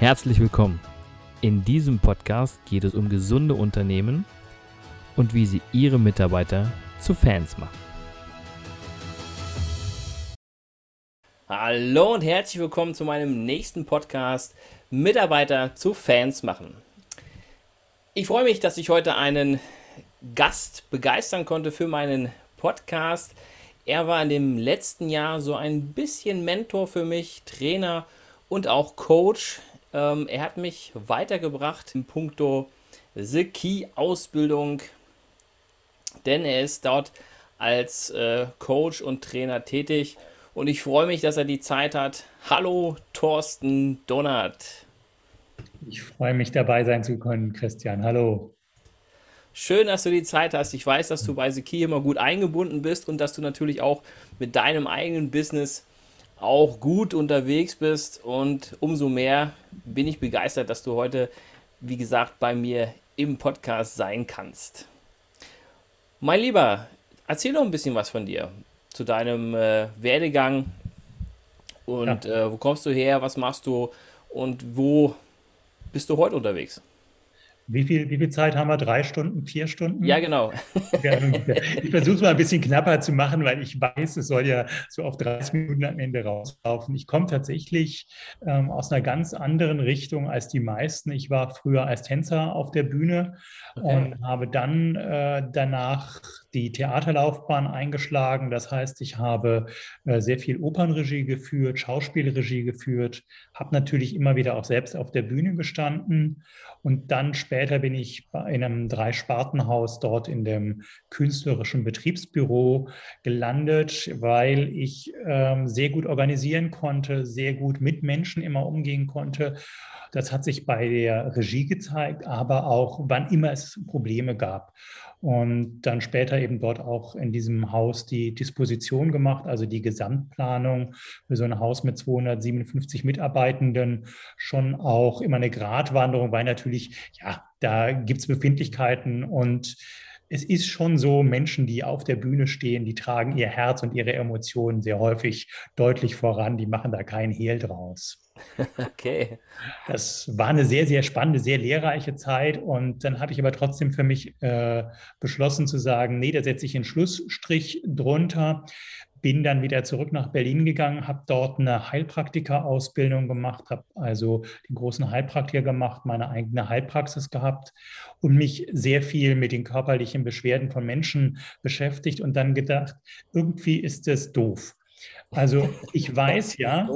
Herzlich willkommen. In diesem Podcast geht es um gesunde Unternehmen und wie sie ihre Mitarbeiter zu Fans machen. Hallo und herzlich willkommen zu meinem nächsten Podcast Mitarbeiter zu Fans machen. Ich freue mich, dass ich heute einen Gast begeistern konnte für meinen Podcast. Er war in dem letzten Jahr so ein bisschen Mentor für mich, Trainer und auch Coach. Ähm, er hat mich weitergebracht in puncto The Key Ausbildung, denn er ist dort als äh, Coach und Trainer tätig und ich freue mich, dass er die Zeit hat. Hallo, Thorsten Donnert. Ich freue mich, dabei sein zu können, Christian. Hallo. Schön, dass du die Zeit hast. Ich weiß, dass du bei The Key immer gut eingebunden bist und dass du natürlich auch mit deinem eigenen Business auch gut unterwegs bist. Und umso mehr bin ich begeistert, dass du heute, wie gesagt, bei mir im Podcast sein kannst. Mein Lieber, erzähl doch ein bisschen was von dir, zu deinem äh, Werdegang und ja. äh, wo kommst du her, was machst du und wo bist du heute unterwegs? Wie viel, wie viel Zeit haben wir? Drei Stunden, vier Stunden? Ja, genau. ich versuche es mal ein bisschen knapper zu machen, weil ich weiß, es soll ja so auf 30 Minuten am Ende rauslaufen. Ich komme tatsächlich ähm, aus einer ganz anderen Richtung als die meisten. Ich war früher als Tänzer auf der Bühne okay. und habe dann äh, danach die Theaterlaufbahn eingeschlagen. Das heißt, ich habe äh, sehr viel Opernregie geführt, Schauspielregie geführt, habe natürlich immer wieder auch selbst auf der Bühne gestanden und dann später bin ich in einem Dreispartenhaus dort in dem künstlerischen Betriebsbüro gelandet, weil ich ähm, sehr gut organisieren konnte, sehr gut mit Menschen immer umgehen konnte. Das hat sich bei der Regie gezeigt, aber auch wann immer es Probleme gab und dann später eben dort auch in diesem Haus die Disposition gemacht, also die Gesamtplanung für so ein Haus mit 257 Mitarbeitenden, schon auch immer eine Gratwanderung, weil natürlich, ja, da gibt es Befindlichkeiten und es ist schon so, Menschen, die auf der Bühne stehen, die tragen ihr Herz und ihre Emotionen sehr häufig deutlich voran, die machen da keinen Hehl draus. Okay. Das war eine sehr, sehr spannende, sehr lehrreiche Zeit. Und dann habe ich aber trotzdem für mich äh, beschlossen zu sagen, nee, da setze ich einen Schlussstrich drunter. Bin dann wieder zurück nach Berlin gegangen, habe dort eine Heilpraktika-Ausbildung gemacht, habe also den großen Heilpraktiker gemacht, meine eigene Heilpraxis gehabt und mich sehr viel mit den körperlichen Beschwerden von Menschen beschäftigt und dann gedacht, irgendwie ist das doof. Also ich weiß ja,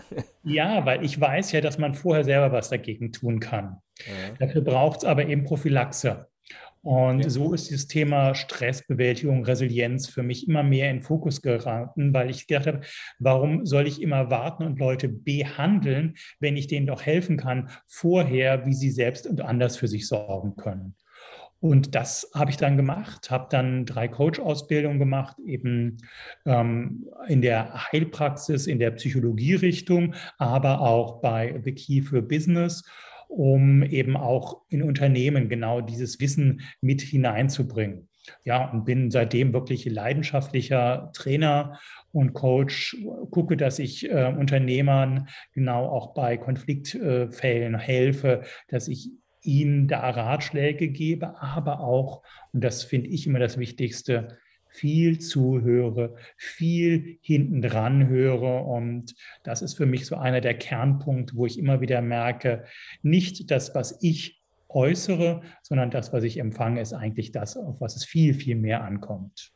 ja, weil ich weiß ja, dass man vorher selber was dagegen tun kann. Ja. Dafür braucht es aber eben Prophylaxe. Und ja. so ist das Thema Stressbewältigung, Resilienz für mich immer mehr in Fokus geraten, weil ich gedacht habe, warum soll ich immer warten und Leute behandeln, wenn ich denen doch helfen kann vorher, wie sie selbst und anders für sich sorgen können. Und das habe ich dann gemacht, habe dann drei Coach-Ausbildungen gemacht, eben ähm, in der Heilpraxis, in der Psychologie-Richtung, aber auch bei The Key für Business, um eben auch in Unternehmen genau dieses Wissen mit hineinzubringen. Ja, und bin seitdem wirklich leidenschaftlicher Trainer und Coach, gucke, dass ich äh, Unternehmern genau auch bei Konfliktfällen helfe, dass ich ihnen da Ratschläge gebe, aber auch, und das finde ich immer das Wichtigste, viel zuhöre, viel hinten dran höre. Und das ist für mich so einer der Kernpunkte, wo ich immer wieder merke, nicht das, was ich äußere, sondern das, was ich empfange, ist eigentlich das, auf was es viel, viel mehr ankommt.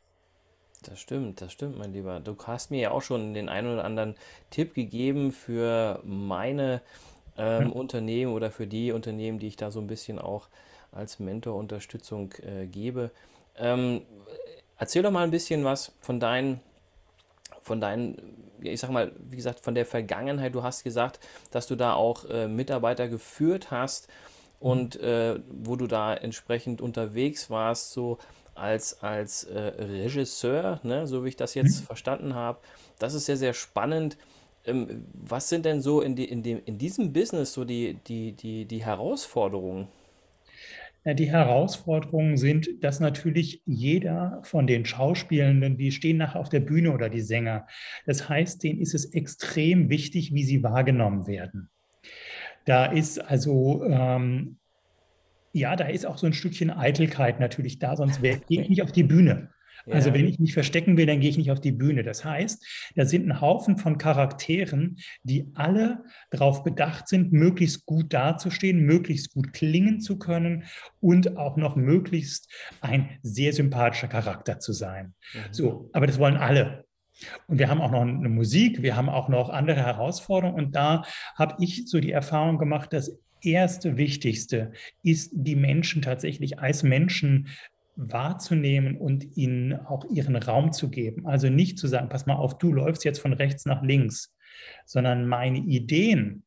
Das stimmt, das stimmt, mein Lieber. Du hast mir ja auch schon den einen oder anderen Tipp gegeben für meine ähm, ja. Unternehmen oder für die Unternehmen, die ich da so ein bisschen auch als Mentor-Unterstützung äh, gebe. Ähm, erzähl doch mal ein bisschen was von deinen, von deinen, ich sag mal, wie gesagt, von der Vergangenheit. Du hast gesagt, dass du da auch äh, Mitarbeiter geführt hast und äh, wo du da entsprechend unterwegs warst, so als, als äh, Regisseur, ne, so wie ich das jetzt mhm. verstanden habe. Das ist sehr, sehr spannend. Ähm, was sind denn so in, die, in, dem, in diesem Business so die, die, die, die Herausforderungen? Die Herausforderungen sind, dass natürlich jeder von den Schauspielenden, die stehen nachher auf der Bühne oder die Sänger. Das heißt, denen ist es extrem wichtig, wie sie wahrgenommen werden. Da ist also ähm, ja, da ist auch so ein Stückchen Eitelkeit natürlich da, sonst gehe ich nicht auf die Bühne. Also wenn ich mich verstecken will, dann gehe ich nicht auf die Bühne. Das heißt, da sind ein Haufen von Charakteren, die alle darauf bedacht sind, möglichst gut dazustehen, möglichst gut klingen zu können und auch noch möglichst ein sehr sympathischer Charakter zu sein. Mhm. So, aber das wollen alle. Und wir haben auch noch eine Musik, wir haben auch noch andere Herausforderungen. Und da habe ich so die Erfahrung gemacht, dass erste Wichtigste ist, die Menschen tatsächlich als Menschen wahrzunehmen und ihnen auch ihren Raum zu geben. Also nicht zu sagen, pass mal auf, du läufst jetzt von rechts nach links, sondern meine Ideen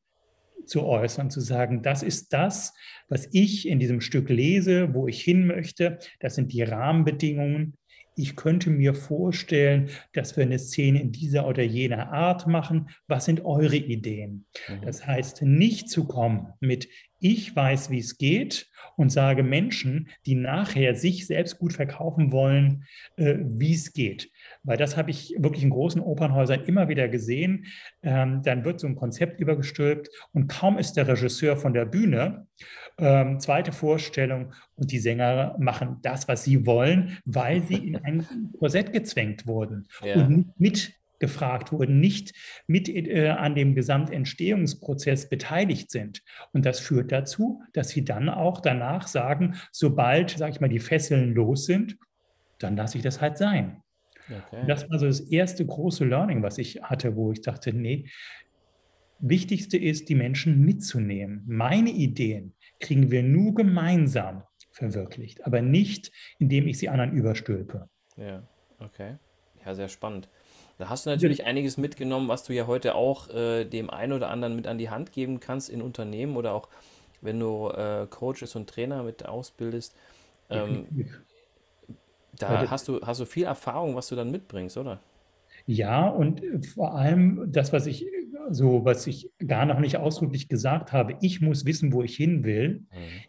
zu äußern, zu sagen, das ist das, was ich in diesem Stück lese, wo ich hin möchte, das sind die Rahmenbedingungen, ich könnte mir vorstellen, dass wir eine Szene in dieser oder jener Art machen. Was sind eure Ideen? Mhm. Das heißt, nicht zu kommen mit, ich weiß, wie es geht und sage Menschen, die nachher sich selbst gut verkaufen wollen, äh, wie es geht. Weil das habe ich wirklich in großen Opernhäusern immer wieder gesehen. Ähm, dann wird so ein Konzept übergestülpt und kaum ist der Regisseur von der Bühne ähm, zweite Vorstellung und die Sänger machen das, was sie wollen, weil sie in ein Korsett gezwängt wurden ja. und mitgefragt wurden, nicht mit äh, an dem Gesamtentstehungsprozess beteiligt sind. Und das führt dazu, dass sie dann auch danach sagen, sobald, sage ich mal, die Fesseln los sind, dann lasse ich das halt sein. Okay. Das war so das erste große Learning, was ich hatte, wo ich dachte, nee, Wichtigste ist, die Menschen mitzunehmen. Meine Ideen, kriegen wir nur gemeinsam verwirklicht, aber nicht, indem ich sie anderen überstülpe. Ja, okay. Ja, sehr spannend. Da hast du natürlich einiges mitgenommen, was du ja heute auch äh, dem einen oder anderen mit an die Hand geben kannst in Unternehmen oder auch wenn du äh, Coaches und Trainer mit ausbildest. Ähm, da hast du, hast du viel Erfahrung, was du dann mitbringst, oder? Ja, und vor allem das, was ich so, was ich gar noch nicht ausdrücklich gesagt habe, ich muss wissen, wo ich hin will. Mhm.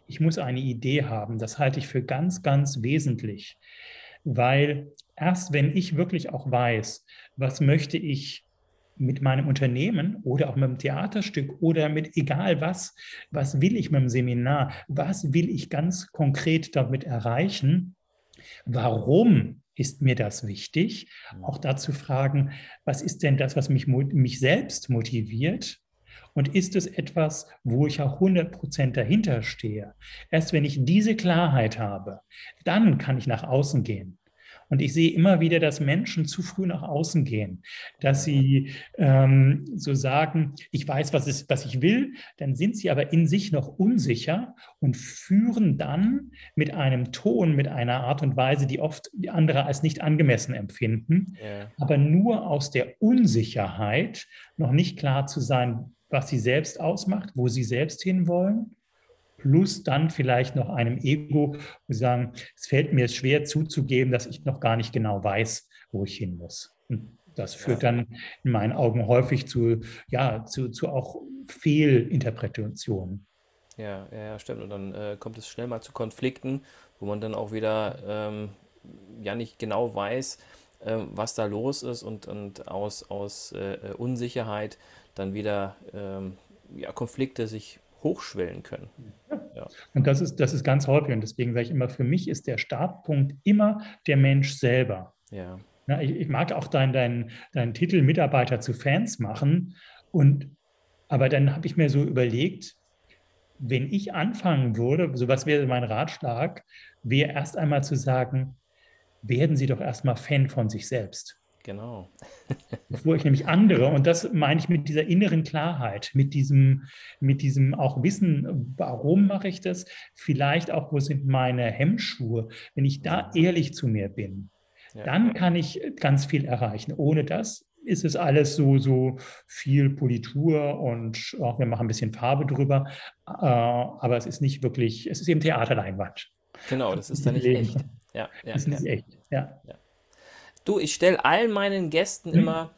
Ich muss eine Idee haben. Das halte ich für ganz, ganz wesentlich, weil erst wenn ich wirklich auch weiß, was möchte ich mit meinem Unternehmen oder auch mit dem Theaterstück oder mit egal was, was will ich mit dem Seminar, was will ich ganz konkret damit erreichen, warum ist mir das wichtig? Auch dazu fragen, was ist denn das, was mich, mich selbst motiviert? Und ist es etwas, wo ich auch 100 Prozent dahinter stehe? Erst wenn ich diese Klarheit habe, dann kann ich nach außen gehen. Und ich sehe immer wieder, dass Menschen zu früh nach außen gehen, dass sie ähm, so sagen, ich weiß, was, ist, was ich will, dann sind sie aber in sich noch unsicher und führen dann mit einem Ton, mit einer Art und Weise, die oft andere als nicht angemessen empfinden, ja. aber nur aus der Unsicherheit noch nicht klar zu sein, was sie selbst ausmacht, wo sie selbst hinwollen plus dann vielleicht noch einem Ego, wo sie sagen, es fällt mir schwer zuzugeben, dass ich noch gar nicht genau weiß, wo ich hin muss. Und das führt dann in meinen Augen häufig zu, ja, zu, zu auch Fehlinterpretationen. Ja, ja, stimmt. Und dann äh, kommt es schnell mal zu Konflikten, wo man dann auch wieder ähm, ja nicht genau weiß, äh, was da los ist und, und aus, aus äh, Unsicherheit dann wieder ähm, ja, Konflikte sich hochschwellen können. Ja. Und das ist, das ist ganz häufig. Und deswegen sage ich immer, für mich ist der Startpunkt immer der Mensch selber. Ja. ja ich, ich, mag auch deinen dein, dein Titel Mitarbeiter zu Fans machen. Und, aber dann habe ich mir so überlegt, wenn ich anfangen würde, so was wäre mein Ratschlag, wäre erst einmal zu sagen, werden Sie doch erstmal Fan von sich selbst. Genau. Bevor ich nämlich andere, und das meine ich mit dieser inneren Klarheit, mit diesem, mit diesem auch Wissen, warum mache ich das, vielleicht auch, wo sind meine Hemmschuhe, wenn ich da ehrlich zu mir bin, ja. dann kann ich ganz viel erreichen. Ohne das ist es alles so, so viel Politur und auch wir machen ein bisschen Farbe drüber, äh, aber es ist nicht wirklich, es ist eben Theaterleinwand. Genau, das ist dann nicht echt. Ja, ja, das ist nicht echt, ja. ja. Du, ich stelle allen meinen Gästen mhm. immer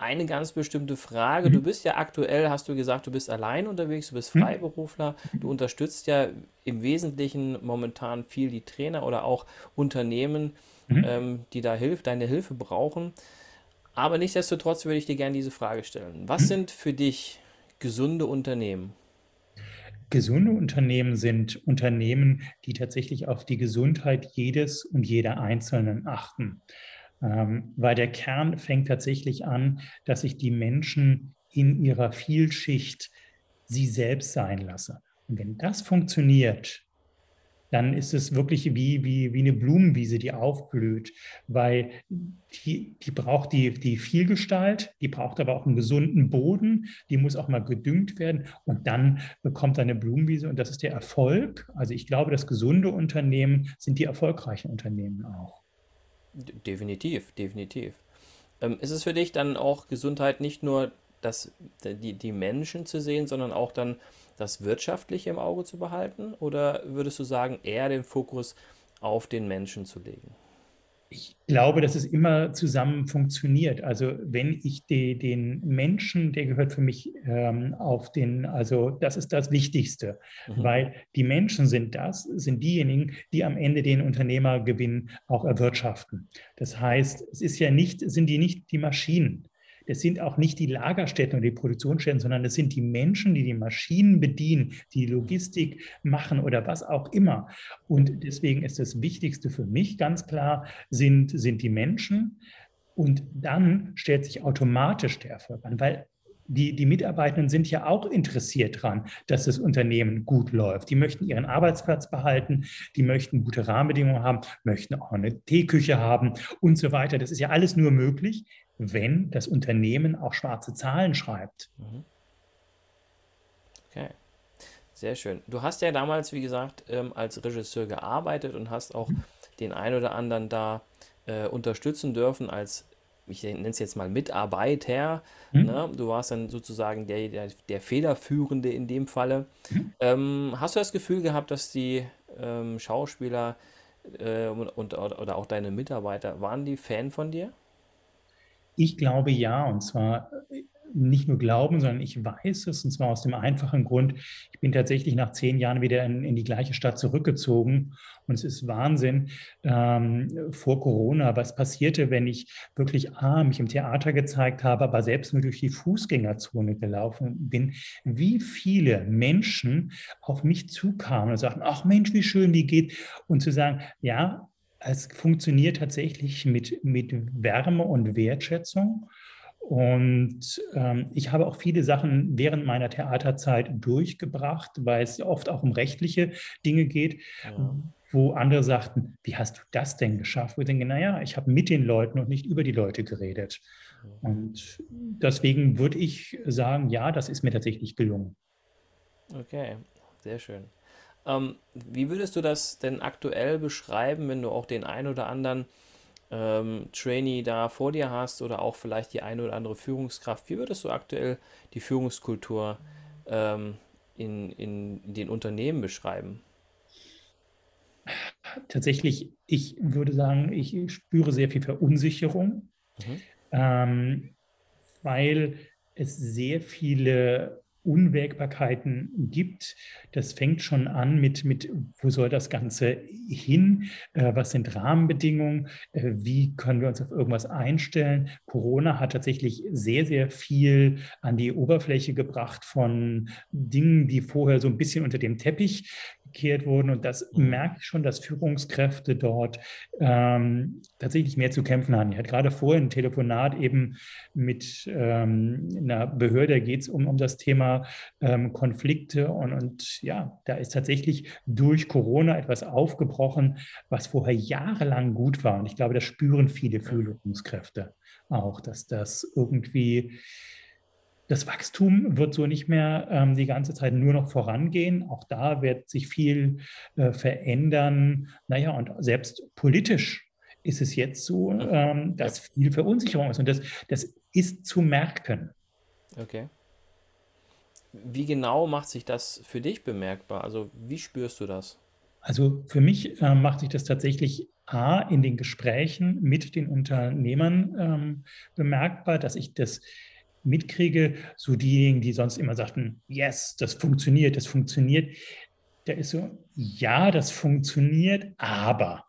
eine ganz bestimmte Frage. Mhm. Du bist ja aktuell, hast du gesagt, du bist allein unterwegs, du bist mhm. Freiberufler, du unterstützt ja im Wesentlichen momentan viel die Trainer oder auch Unternehmen, mhm. ähm, die da Hilfe, deine Hilfe brauchen. Aber nichtsdestotrotz würde ich dir gerne diese Frage stellen. Was mhm. sind für dich gesunde Unternehmen? Gesunde Unternehmen sind Unternehmen, die tatsächlich auf die Gesundheit jedes und jeder Einzelnen achten. Ähm, weil der Kern fängt tatsächlich an, dass ich die Menschen in ihrer Vielschicht sie selbst sein lasse. Und wenn das funktioniert, dann ist es wirklich wie, wie, wie eine Blumenwiese, die aufblüht, weil die, die braucht die, die Vielgestalt, die braucht aber auch einen gesunden Boden, die muss auch mal gedüngt werden und dann bekommt eine Blumenwiese und das ist der Erfolg. Also ich glaube, das gesunde Unternehmen sind die erfolgreichen Unternehmen auch. Definitiv, definitiv. Ähm, ist es für dich dann auch Gesundheit nicht nur das, die, die Menschen zu sehen, sondern auch dann das Wirtschaftliche im Auge zu behalten? Oder würdest du sagen, eher den Fokus auf den Menschen zu legen? Ich glaube, dass es immer zusammen funktioniert. Also wenn ich die, den Menschen, der gehört für mich ähm, auf den, also das ist das Wichtigste, mhm. weil die Menschen sind das, sind diejenigen, die am Ende den Unternehmergewinn auch erwirtschaften. Das heißt, es ist ja nicht, sind die nicht die Maschinen. Es sind auch nicht die Lagerstätten und die Produktionsstätten, sondern es sind die Menschen, die die Maschinen bedienen, die Logistik machen oder was auch immer. Und deswegen ist das Wichtigste für mich ganz klar, sind, sind die Menschen. Und dann stellt sich automatisch der Erfolg an, weil die, die Mitarbeitenden sind ja auch interessiert daran, dass das Unternehmen gut läuft. Die möchten ihren Arbeitsplatz behalten, die möchten gute Rahmenbedingungen haben, möchten auch eine Teeküche haben und so weiter. Das ist ja alles nur möglich, wenn das Unternehmen auch schwarze Zahlen schreibt. Mhm. Okay, sehr schön. Du hast ja damals, wie gesagt, ähm, als Regisseur gearbeitet und hast auch den einen oder anderen da äh, unterstützen dürfen als, ich nenne es jetzt mal Mitarbeiter. Mhm. Ne? Du warst dann sozusagen der, der, der Federführende in dem Falle. Mhm. Ähm, hast du das Gefühl gehabt, dass die ähm, Schauspieler äh, und, und, oder auch deine Mitarbeiter, waren die Fan von dir? Ich glaube ja, und zwar äh, nicht nur glauben, sondern ich weiß es, und zwar aus dem einfachen Grund, ich bin tatsächlich nach zehn Jahren wieder in, in die gleiche Stadt zurückgezogen. Und es ist Wahnsinn ähm, vor Corona, was passierte, wenn ich wirklich A, mich im Theater gezeigt habe, aber selbst nur durch die Fußgängerzone gelaufen bin, wie viele Menschen auf mich zukamen und sagten, ach Mensch, wie schön, wie geht? Und zu sagen, ja, es funktioniert tatsächlich mit, mit Wärme und Wertschätzung. Und ähm, ich habe auch viele Sachen während meiner Theaterzeit durchgebracht, weil es oft auch um rechtliche Dinge geht, ja. wo andere sagten, wie hast du das denn geschafft? Wo ich denke, naja, ich habe mit den Leuten und nicht über die Leute geredet. Und deswegen würde ich sagen, ja, das ist mir tatsächlich gelungen. Okay, sehr schön. Ähm, wie würdest du das denn aktuell beschreiben, wenn du auch den ein oder anderen ähm, Trainee da vor dir hast oder auch vielleicht die eine oder andere Führungskraft? Wie würdest du aktuell die Führungskultur ähm, in, in, in den Unternehmen beschreiben? Tatsächlich, ich würde sagen, ich spüre sehr viel Verunsicherung, mhm. ähm, weil es sehr viele Unwägbarkeiten gibt. Das fängt schon an mit, mit wo soll das Ganze hin? Äh, was sind Rahmenbedingungen? Äh, wie können wir uns auf irgendwas einstellen? Corona hat tatsächlich sehr, sehr viel an die Oberfläche gebracht von Dingen, die vorher so ein bisschen unter dem Teppich gekehrt wurden. Und das mhm. merke ich schon, dass Führungskräfte dort ähm, tatsächlich mehr zu kämpfen haben. Ich hatte gerade vorhin ein Telefonat eben mit ähm, einer Behörde, geht es um, um das Thema ähm, Konflikte. Und, und ja, da ist tatsächlich durch Corona etwas aufgebrochen, was vorher jahrelang gut war. Und ich glaube, das spüren viele Führungskräfte auch, dass das irgendwie das Wachstum wird so nicht mehr ähm, die ganze Zeit nur noch vorangehen. Auch da wird sich viel äh, verändern. Naja, und selbst politisch ist es jetzt so, mhm. ähm, dass viel Verunsicherung ist. Und das, das ist zu merken. Okay. Wie genau macht sich das für dich bemerkbar? Also wie spürst du das? Also für mich äh, macht sich das tatsächlich A in den Gesprächen mit den Unternehmern ähm, bemerkbar, dass ich das mitkriege, so diejenigen, die sonst immer sagten, yes, das funktioniert, das funktioniert, da ist so, ja, das funktioniert, aber.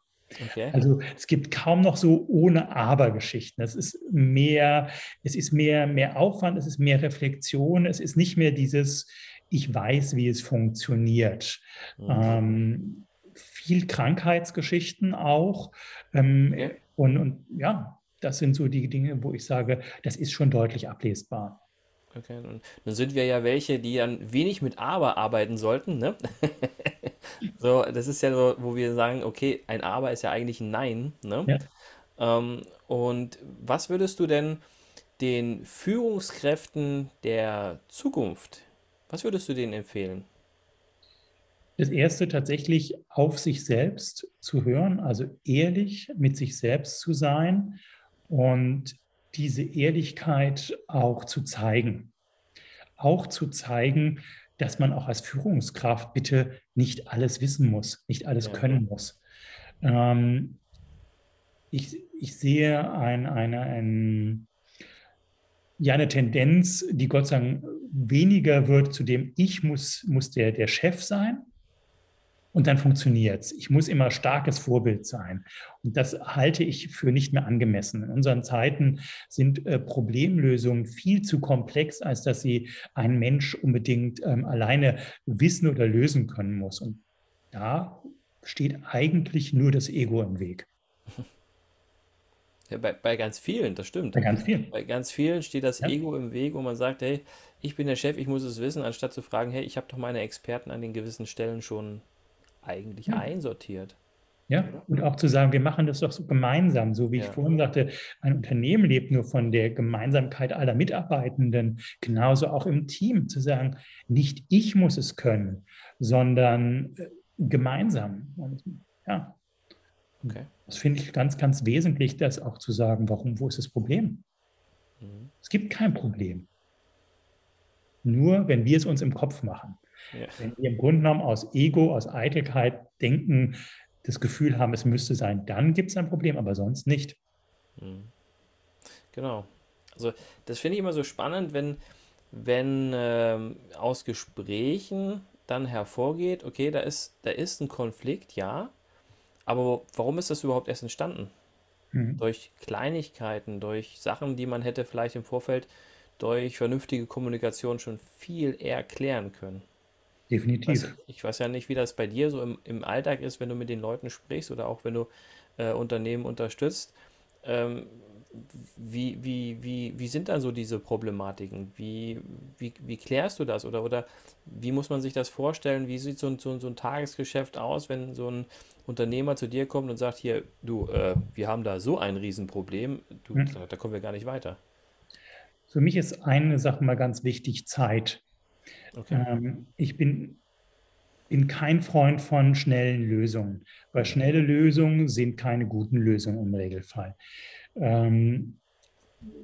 Okay. Also es gibt kaum noch so ohne Aber-Geschichten. Es ist mehr, es ist mehr, mehr Aufwand, es ist mehr Reflexion, es ist nicht mehr dieses, ich weiß, wie es funktioniert. Mhm. Ähm, viel Krankheitsgeschichten auch. Ähm, okay. und, und ja, das sind so die Dinge, wo ich sage, das ist schon deutlich ablesbar. Okay, und dann sind wir ja welche, die dann wenig mit aber arbeiten sollten, ne? so, das ist ja so, wo wir sagen, okay, ein aber ist ja eigentlich ein Nein, ne? Ja. Ähm, und was würdest du denn den Führungskräften der Zukunft, was würdest du denen empfehlen? Das erste tatsächlich auf sich selbst zu hören, also ehrlich mit sich selbst zu sein und diese Ehrlichkeit auch zu zeigen. Auch zu zeigen, dass man auch als Führungskraft bitte nicht alles wissen muss, nicht alles können muss. Ähm, ich, ich sehe ein, eine, ein, ja, eine Tendenz, die Gott sei Dank weniger wird, zu dem ich muss, muss der, der Chef sein, und dann funktioniert es. Ich muss immer starkes Vorbild sein. Und das halte ich für nicht mehr angemessen. In unseren Zeiten sind äh, Problemlösungen viel zu komplex, als dass sie ein Mensch unbedingt ähm, alleine wissen oder lösen können muss. Und da steht eigentlich nur das Ego im Weg. Ja, bei, bei ganz vielen, das stimmt. Bei ganz vielen. Bei ganz vielen steht das ja. Ego im Weg, wo man sagt, hey, ich bin der Chef, ich muss es wissen, anstatt zu fragen, hey, ich habe doch meine Experten an den gewissen Stellen schon eigentlich ja. einsortiert. Ja, und auch zu sagen, wir machen das doch so gemeinsam, so wie ja. ich vorhin sagte, ein Unternehmen lebt nur von der Gemeinsamkeit aller Mitarbeitenden, genauso auch im Team, zu sagen, nicht ich muss es können, sondern äh, gemeinsam. Ja. Okay. Das finde ich ganz, ganz wesentlich, das auch zu sagen, warum, wo ist das Problem? Mhm. Es gibt kein Problem. Nur wenn wir es uns im Kopf machen. Ja. Wenn wir im Grunde genommen aus Ego, aus Eitelkeit denken, das Gefühl haben, es müsste sein, dann gibt es ein Problem, aber sonst nicht. Mhm. Genau. Also das finde ich immer so spannend, wenn, wenn ähm, aus Gesprächen dann hervorgeht, okay, da ist, da ist ein Konflikt, ja, aber warum ist das überhaupt erst entstanden? Mhm. Durch Kleinigkeiten, durch Sachen, die man hätte vielleicht im Vorfeld durch vernünftige Kommunikation schon viel eher klären können. Definitiv. Also ich weiß ja nicht, wie das bei dir so im, im Alltag ist, wenn du mit den Leuten sprichst oder auch wenn du äh, Unternehmen unterstützt. Ähm, wie, wie, wie, wie sind dann so diese Problematiken? Wie, wie, wie klärst du das? Oder, oder wie muss man sich das vorstellen? Wie sieht so ein, so, so ein Tagesgeschäft aus, wenn so ein Unternehmer zu dir kommt und sagt, hier, du, äh, wir haben da so ein Riesenproblem, du, hm. da kommen wir gar nicht weiter. Für mich ist eine Sache mal ganz wichtig, Zeit. Okay. Ähm, ich bin, bin kein Freund von schnellen Lösungen, weil schnelle Lösungen sind keine guten Lösungen im Regelfall. Ähm,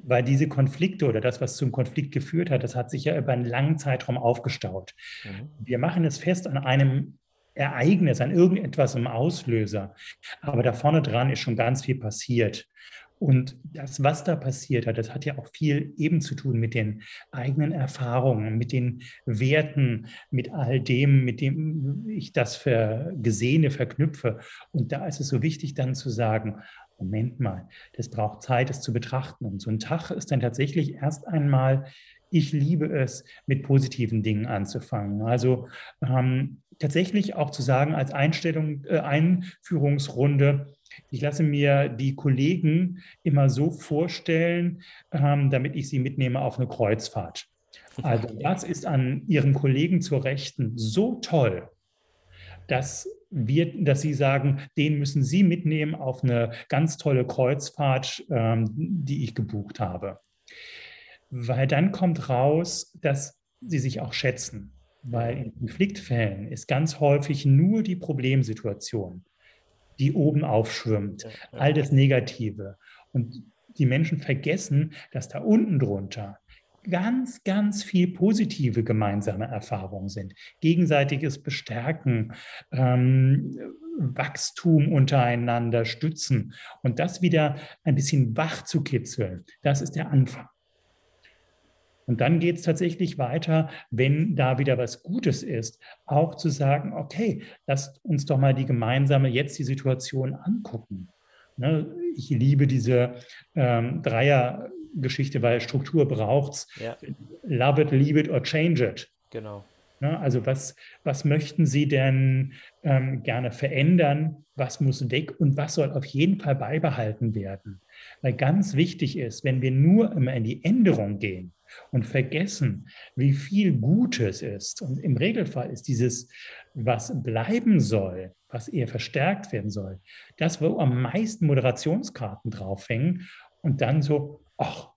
weil diese Konflikte oder das, was zum Konflikt geführt hat, das hat sich ja über einen langen Zeitraum aufgestaut. Mhm. Wir machen es fest an einem Ereignis, an irgendetwas im Auslöser. Aber da vorne dran ist schon ganz viel passiert. Und das, was da passiert hat, das hat ja auch viel eben zu tun mit den eigenen Erfahrungen, mit den Werten, mit all dem, mit dem ich das für Gesehene verknüpfe. Und da ist es so wichtig, dann zu sagen, Moment mal, das braucht Zeit, es zu betrachten. Und so ein Tag ist dann tatsächlich erst einmal, ich liebe es, mit positiven Dingen anzufangen. Also ähm, tatsächlich auch zu sagen als Einstellung, äh, Einführungsrunde, ich lasse mir die Kollegen immer so vorstellen, ähm, damit ich sie mitnehme auf eine Kreuzfahrt. Also das ist an Ihren Kollegen zur Rechten so toll, dass wir, dass Sie sagen, den müssen Sie mitnehmen auf eine ganz tolle Kreuzfahrt, ähm, die ich gebucht habe. Weil dann kommt raus, dass Sie sich auch schätzen. Weil in Konfliktfällen ist ganz häufig nur die Problemsituation die oben aufschwimmt, all das Negative. Und die Menschen vergessen, dass da unten drunter ganz, ganz viel positive gemeinsame Erfahrungen sind. Gegenseitiges Bestärken, ähm, Wachstum untereinander stützen und das wieder ein bisschen wach zu kitzeln, das ist der Anfang. Und dann geht es tatsächlich weiter, wenn da wieder was Gutes ist, auch zu sagen, okay, lasst uns doch mal die gemeinsame jetzt die Situation angucken. Ne? Ich liebe diese ähm, Dreiergeschichte, weil Struktur braucht es. Ja. Love it, leave it or change it. Genau. Ne? Also was, was möchten Sie denn ähm, gerne verändern? Was muss weg und was soll auf jeden Fall beibehalten werden? Weil ganz wichtig ist, wenn wir nur immer in die Änderung gehen und vergessen, wie viel Gutes ist, und im Regelfall ist dieses, was bleiben soll, was eher verstärkt werden soll, das, wo am meisten Moderationskarten draufhängen und dann so, ach,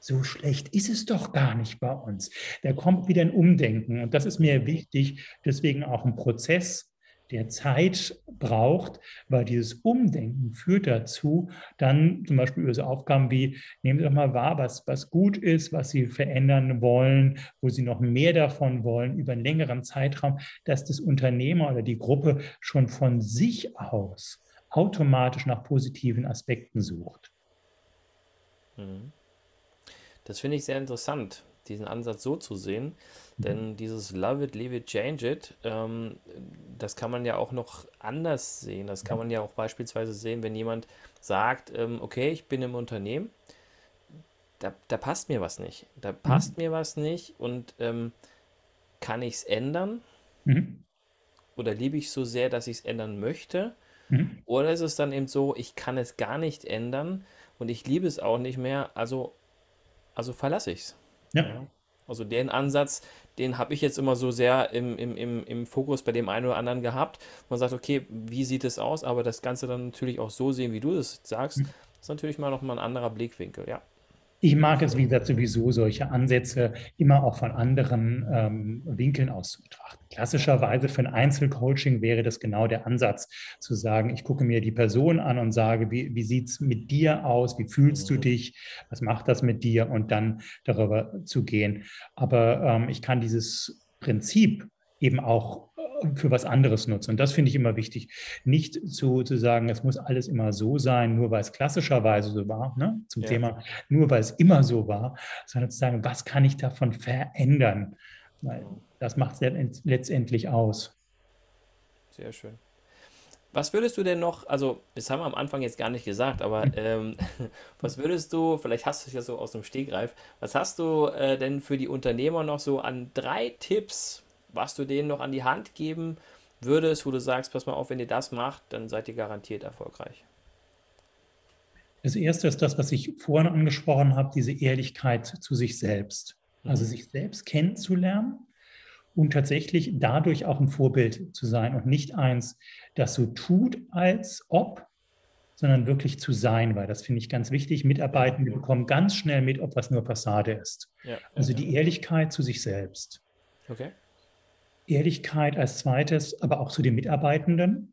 so schlecht ist es doch gar nicht bei uns. Da kommt wieder ein Umdenken und das ist mir wichtig, deswegen auch ein Prozess, der Zeit braucht, weil dieses Umdenken führt dazu, dann zum Beispiel über so Aufgaben wie, nehmen Sie doch mal wahr, was, was gut ist, was Sie verändern wollen, wo Sie noch mehr davon wollen, über einen längeren Zeitraum, dass das Unternehmer oder die Gruppe schon von sich aus automatisch nach positiven Aspekten sucht. Mhm. Das finde ich sehr interessant, diesen Ansatz so zu sehen. Mhm. Denn dieses Love it, leave it, change it, ähm, das kann man ja auch noch anders sehen. Das kann man ja auch beispielsweise sehen, wenn jemand sagt, ähm, okay, ich bin im Unternehmen, da, da passt mir was nicht. Da mhm. passt mhm. mir was nicht und ähm, kann ich es ändern? Mhm. Oder liebe ich so sehr, dass ich es ändern möchte? Mhm. Oder ist es dann eben so, ich kann es gar nicht ändern und ich liebe es auch nicht mehr, also, also verlasse ich es. Ja. Also den Ansatz, den habe ich jetzt immer so sehr im, im, im, im Fokus bei dem einen oder anderen gehabt. Man sagt, okay, wie sieht es aus? Aber das Ganze dann natürlich auch so sehen, wie du es sagst, hm. ist natürlich mal nochmal ein anderer Blickwinkel, ja. Ich mag es, wie gesagt, sowieso solche Ansätze immer auch von anderen ähm, Winkeln aus zu betrachten. Klassischerweise für ein Einzelcoaching wäre das genau der Ansatz, zu sagen, ich gucke mir die Person an und sage, wie, wie sieht es mit dir aus, wie fühlst du mhm. dich, was macht das mit dir und dann darüber zu gehen. Aber ähm, ich kann dieses Prinzip eben auch für was anderes nutzen. Und das finde ich immer wichtig. Nicht zu, zu sagen, es muss alles immer so sein, nur weil es klassischerweise so war, ne? zum ja. Thema, nur weil es immer so war, sondern zu sagen, was kann ich davon verändern? Weil das macht es letztendlich aus. Sehr schön. Was würdest du denn noch, also das haben wir am Anfang jetzt gar nicht gesagt, aber hm. ähm, was würdest du, vielleicht hast du es ja so aus dem Stegreif, was hast du äh, denn für die Unternehmer noch so an drei Tipps, was du denen noch an die Hand geben würdest, wo du sagst, pass mal auf, wenn ihr das macht, dann seid ihr garantiert erfolgreich? Das erste ist das, was ich vorhin angesprochen habe, diese Ehrlichkeit zu sich selbst. Also mhm. sich selbst kennenzulernen und tatsächlich dadurch auch ein Vorbild zu sein und nicht eins, das so tut, als ob, sondern wirklich zu sein, weil das finde ich ganz wichtig. Mitarbeitende bekommen ganz schnell mit, ob was nur Fassade ist. Ja, also die Ehrlichkeit zu sich selbst. Okay. Ehrlichkeit als zweites, aber auch zu den Mitarbeitenden.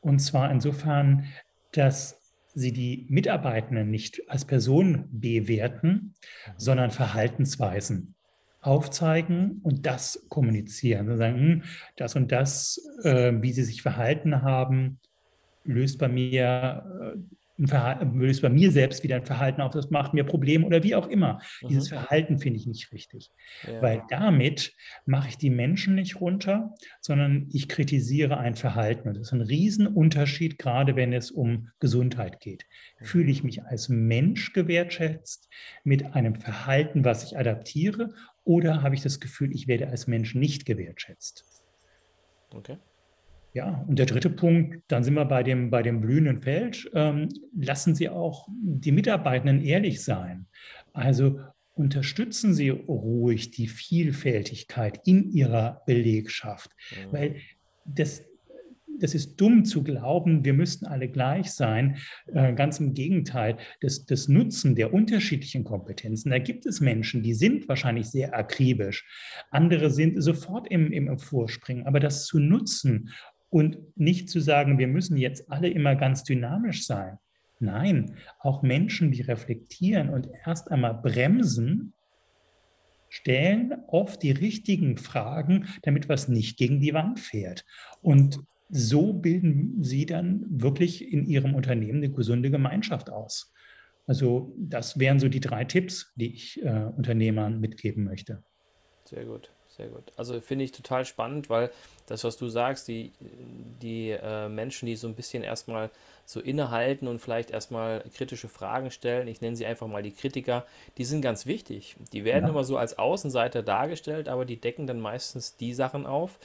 Und zwar insofern, dass sie die Mitarbeitenden nicht als Person bewerten, sondern Verhaltensweisen aufzeigen und das kommunizieren. Sie sagen, hm, das und das, äh, wie sie sich verhalten haben, löst bei mir äh, löst bei mir selbst wieder ein Verhalten auf, das macht mir Probleme oder wie auch immer. Mhm. Dieses Verhalten finde ich nicht richtig, ja. weil damit mache ich die Menschen nicht runter, sondern ich kritisiere ein Verhalten. Und das ist ein Riesenunterschied, gerade wenn es um Gesundheit geht. Mhm. Fühle ich mich als Mensch gewertschätzt mit einem Verhalten, was ich adaptiere, oder habe ich das Gefühl, ich werde als Mensch nicht gewertschätzt? Okay. Ja, und der dritte Punkt, dann sind wir bei dem, bei dem blühenden Feld. Ähm, lassen Sie auch die Mitarbeitenden ehrlich sein. Also unterstützen Sie ruhig die Vielfältigkeit in Ihrer Belegschaft, mhm. weil das, das ist dumm zu glauben, wir müssten alle gleich sein. Äh, ganz im Gegenteil, das, das Nutzen der unterschiedlichen Kompetenzen, da gibt es Menschen, die sind wahrscheinlich sehr akribisch, andere sind sofort im, im Vorspringen, aber das zu nutzen und nicht zu sagen, wir müssen jetzt alle immer ganz dynamisch sein. Nein, auch Menschen, die reflektieren und erst einmal bremsen, stellen oft die richtigen Fragen, damit was nicht gegen die Wand fährt. Und so bilden sie dann wirklich in ihrem Unternehmen eine gesunde Gemeinschaft aus. Also das wären so die drei Tipps, die ich äh, Unternehmern mitgeben möchte. Sehr gut Sehr gut. Also finde ich total spannend, weil das, was du sagst, die, die äh, Menschen, die so ein bisschen erstmal so innehalten und vielleicht erstmal kritische Fragen stellen, ich nenne sie einfach mal die Kritiker, die sind ganz wichtig. Die werden Ja. immer so als Außenseiter dargestellt, aber die decken dann meistens die Sachen auf,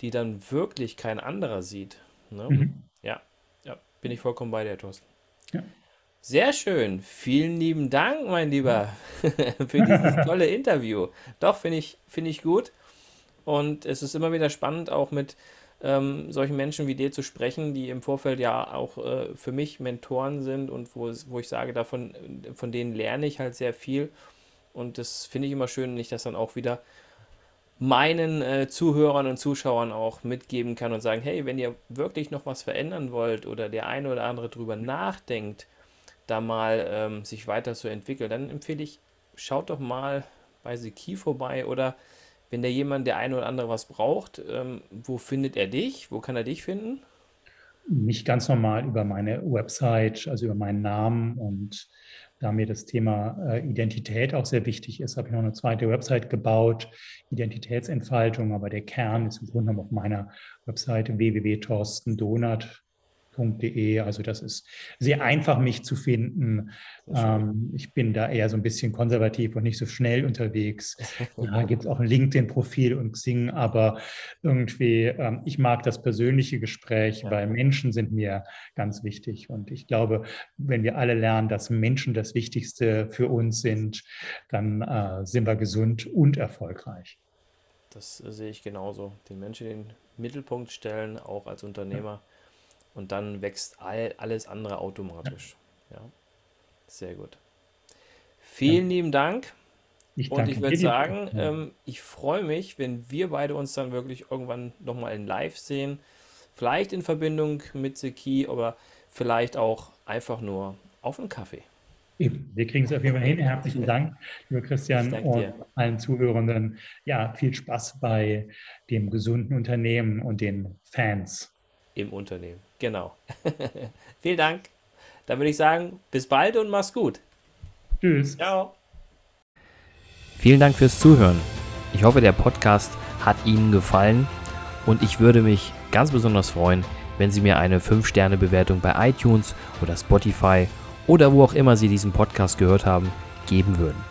die dann wirklich kein anderer sieht. Ne? Mhm. Ja, ja, bin ich vollkommen bei dir, Thorsten. Ja. Sehr schön. Vielen lieben Dank, mein Lieber, für dieses tolle Interview. Doch, finde ich, finde ich gut. Und es ist immer wieder spannend, auch mit ähm, solchen Menschen wie dir zu sprechen, die im Vorfeld ja auch äh, für mich Mentoren sind und wo, wo ich sage, davon, von denen lerne ich halt sehr viel. Und das finde ich immer schön, wenn ich das dann auch wieder meinen äh, Zuhörern und Zuschauern auch mitgeben kann und sagen, hey, wenn ihr wirklich noch was verändern wollt oder der eine oder andere drüber nachdenkt, da mal ähm, sich weiterzuentwickeln, dann empfehle ich, schaut doch mal bei Seki vorbei oder wenn der jemand, der eine oder andere was braucht, ähm, wo findet er dich? Wo kann er dich finden? Mich ganz normal über meine Website, also über meinen Namen und da mir das Thema äh, Identität auch sehr wichtig ist, habe ich noch eine zweite Website gebaut, Identitätsentfaltung, aber der Kern ist im Grunde genommen auf meiner Website www.torstendonat.de. Also das ist sehr einfach, mich zu finden. Ähm, ich bin da eher so ein bisschen konservativ und nicht so schnell unterwegs. Ja, gibt es auch ein LinkedIn-Profil und Xing, aber irgendwie, ähm, ich mag das persönliche Gespräch, Ja. weil Menschen sind mir ganz wichtig. Und ich glaube, wenn wir alle lernen, dass Menschen das Wichtigste für uns sind, dann äh, sind wir gesund und erfolgreich. Das äh, sehe ich genauso. Den Menschen in den Mittelpunkt stellen, auch als Unternehmer. Und dann wächst all, alles andere automatisch. Ja, sehr gut. Vielen lieben Dank. Ich Und danke ich würde sagen, Ja. ähm, ich freue mich, wenn wir beide uns dann wirklich irgendwann nochmal in Live sehen. Vielleicht in Verbindung mit Seki, aber vielleicht auch einfach nur auf einen Kaffee. Eben, wir kriegen es auf jeden Fall hin. Herzlichen Dank, lieber Christian, und dir. allen Zuhörenden. Ja, viel Spaß bei dem gesunden Unternehmen und den Fans. Im Unternehmen. Genau. Vielen Dank. Dann würde ich sagen, bis bald und mach's gut. Tschüss. Ciao. Vielen Dank fürs Zuhören. Ich hoffe, der Podcast hat Ihnen gefallen und ich würde mich ganz besonders freuen, wenn Sie mir eine 5-Sterne-Bewertung bei iTunes oder Spotify oder wo auch immer Sie diesen Podcast gehört haben, geben würden.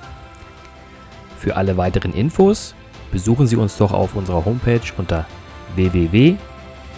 Für alle weiteren Infos besuchen Sie uns doch auf unserer Homepage unter